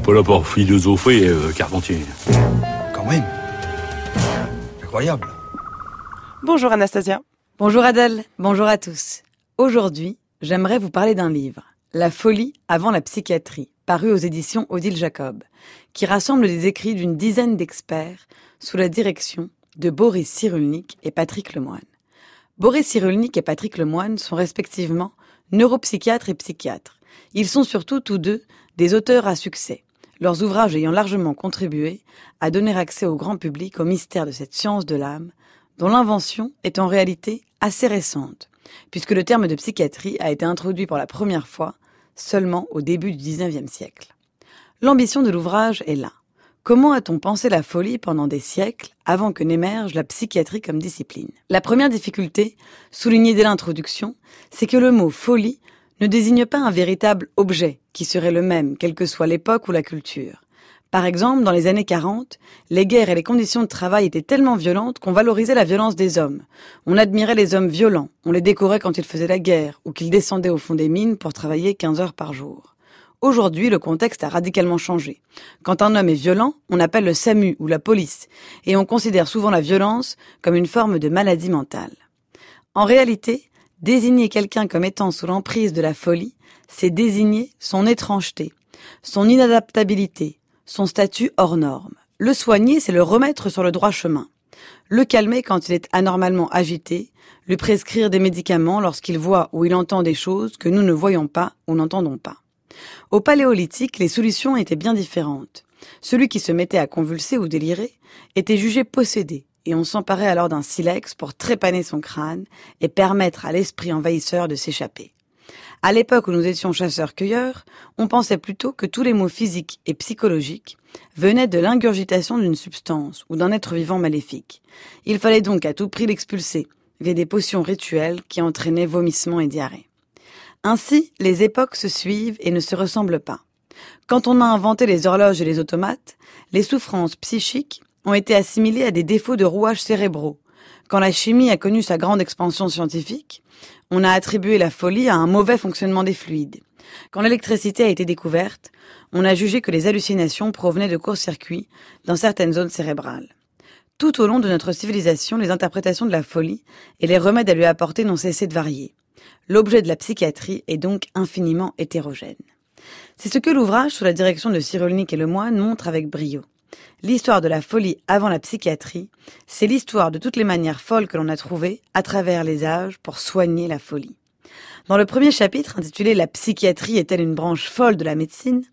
n'est pas là pour philosopher, euh, Carpentier. Quand même. Incroyable. Bonjour Anastasia. Bonjour Adèle, bonjour à tous. Aujourd'hui, j'aimerais vous parler d'un livre, La folie avant la psychiatrie, paru aux éditions Odile Jacob, qui rassemble les écrits d'une dizaine d'experts sous la direction de Boris Cyrulnik et Patrick Lemoine. Boris Cyrulnik et Patrick Lemoine sont respectivement neuropsychiatres et psychiatres. Ils sont surtout tous deux des auteurs à succès, leurs ouvrages ayant largement contribué à donner accès au grand public au mystère de cette science de l'âme, dont l'invention est en réalité assez récente, puisque le terme de psychiatrie a été introduit pour la première fois seulement au début du XIXe siècle. L'ambition de l'ouvrage est là. Comment a-t-on pensé la folie pendant des siècles avant que n'émerge la psychiatrie comme discipline? La première difficulté, soulignée dès l'introduction, c'est que le mot folie ne désigne pas un véritable objet qui serait le même quelle que soit l'époque ou la culture. Par exemple, dans les années 40, les guerres et les conditions de travail étaient tellement violentes qu'on valorisait la violence des hommes. On admirait les hommes violents, on les décorait quand ils faisaient la guerre ou qu'ils descendaient au fond des mines pour travailler 15 heures par jour. Aujourd'hui, le contexte a radicalement changé. Quand un homme est violent, on appelle le SAMU ou la police, et on considère souvent la violence comme une forme de maladie mentale. En réalité, désigner quelqu'un comme étant sous l'emprise de la folie, c'est désigner son étrangeté, son inadaptabilité, son statut hors norme. Le soigner, c'est le remettre sur le droit chemin. Le calmer quand il est anormalement agité, lui prescrire des médicaments lorsqu'il voit ou il entend des choses que nous ne voyons pas ou n'entendons pas. Au paléolithique, les solutions étaient bien différentes. Celui qui se mettait à convulser ou délirer était jugé possédé, et on s'emparait alors d'un silex pour trépaner son crâne et permettre à l'esprit envahisseur de s'échapper. À l'époque où nous étions chasseurs-cueilleurs, on pensait plutôt que tous les maux physiques et psychologiques venaient de l'ingurgitation d'une substance ou d'un être vivant maléfique. Il fallait donc à tout prix l'expulser, via des potions rituelles qui entraînaient vomissements et diarrhée. Ainsi, les époques se suivent et ne se ressemblent pas. Quand on a inventé les horloges et les automates, les souffrances psychiques ont été assimilées à des défauts de rouages cérébraux. Quand la chimie a connu sa grande expansion scientifique, on a attribué la folie à un mauvais fonctionnement des fluides. Quand l'électricité a été découverte, on a jugé que les hallucinations provenaient de court-circuits dans certaines zones cérébrales. Tout au long de notre civilisation, les interprétations de la folie et les remèdes à lui apporter n'ont cessé de varier. L'objet de la psychiatrie est donc infiniment hétérogène. C'est ce que l'ouvrage sous la direction de Cyrulnik et Lemoine montre avec brio. L'histoire de la folie avant la psychiatrie, c'est l'histoire de toutes les manières folles que l'on a trouvées à travers les âges pour soigner la folie. Dans le premier chapitre intitulé La psychiatrie est-elle une branche folle de la médecine,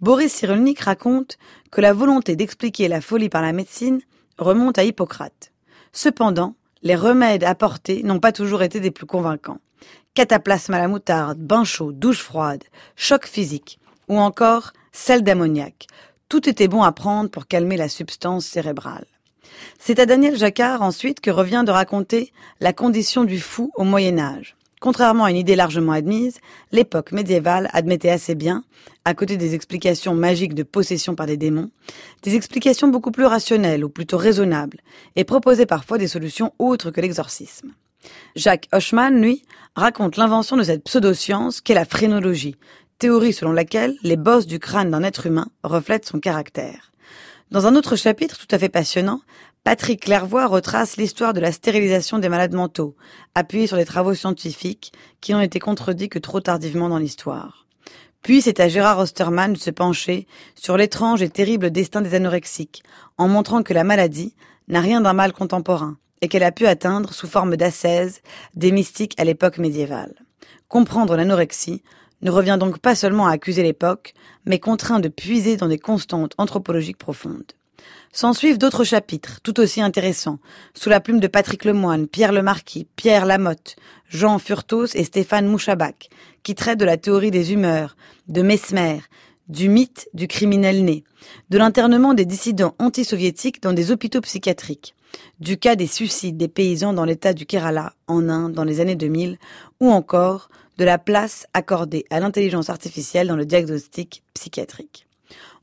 Boris Cyrulnik raconte que la volonté d'expliquer la folie par la médecine remonte à Hippocrate. Cependant, les remèdes apportés n'ont pas toujours été des plus convaincants cataplasme à la moutarde, bain chaud, douche froide, choc physique, ou encore sel d'ammoniac. Tout était bon à prendre pour calmer la substance cérébrale. C'est à Daniel Jacquard ensuite que revient de raconter la condition du fou au Moyen Âge. Contrairement à une idée largement admise, l'époque médiévale admettait assez bien, à côté des explications magiques de possession par des démons, des explications beaucoup plus rationnelles ou plutôt raisonnables, et proposait parfois des solutions autres que l'exorcisme. Jacques Hochmann, lui, raconte l'invention de cette pseudoscience qu'est la phrénologie, théorie selon laquelle les bosses du crâne d'un être humain reflètent son caractère. Dans un autre chapitre tout à fait passionnant, Patrick Clairvoy retrace l'histoire de la stérilisation des malades mentaux, appuyé sur des travaux scientifiques qui n'ont été contredits que trop tardivement dans l'histoire. Puis c'est à Gérard Osterman de se pencher sur l'étrange et terrible destin des anorexiques, en montrant que la maladie n'a rien d'un mal contemporain, et qu'elle a pu atteindre sous forme d'ascèse des mystiques à l'époque médiévale. Comprendre l'anorexie ne revient donc pas seulement à accuser l'époque, mais contraint de puiser dans des constantes anthropologiques profondes. S'en suivent d'autres chapitres, tout aussi intéressants, sous la plume de Patrick Lemoine, Pierre Lemarquis, Pierre Lamotte, Jean Furtos et Stéphane Mouchabac, qui traitent de la théorie des humeurs, de Mesmer, du mythe du criminel né, de l'internement des dissidents anti-soviétiques dans des hôpitaux psychiatriques, du cas des suicides des paysans dans l'état du Kerala, en Inde, dans les années 2000, ou encore de la place accordée à l'intelligence artificielle dans le diagnostic psychiatrique.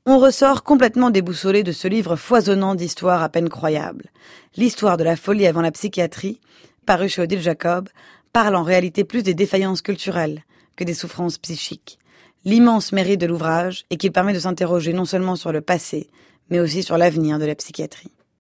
On ressort complètement déboussolé de ce livre foisonnant d'histoires à peine croyables. L'histoire de la folie avant la psychiatrie, paru chez Odile Jacob, parle en réalité plus des défaillances culturelles que des souffrances psychiques. L'immense mérite de l'ouvrage est qu'il permet de s'interroger non seulement sur le passé, mais aussi sur l'avenir de la psychiatrie.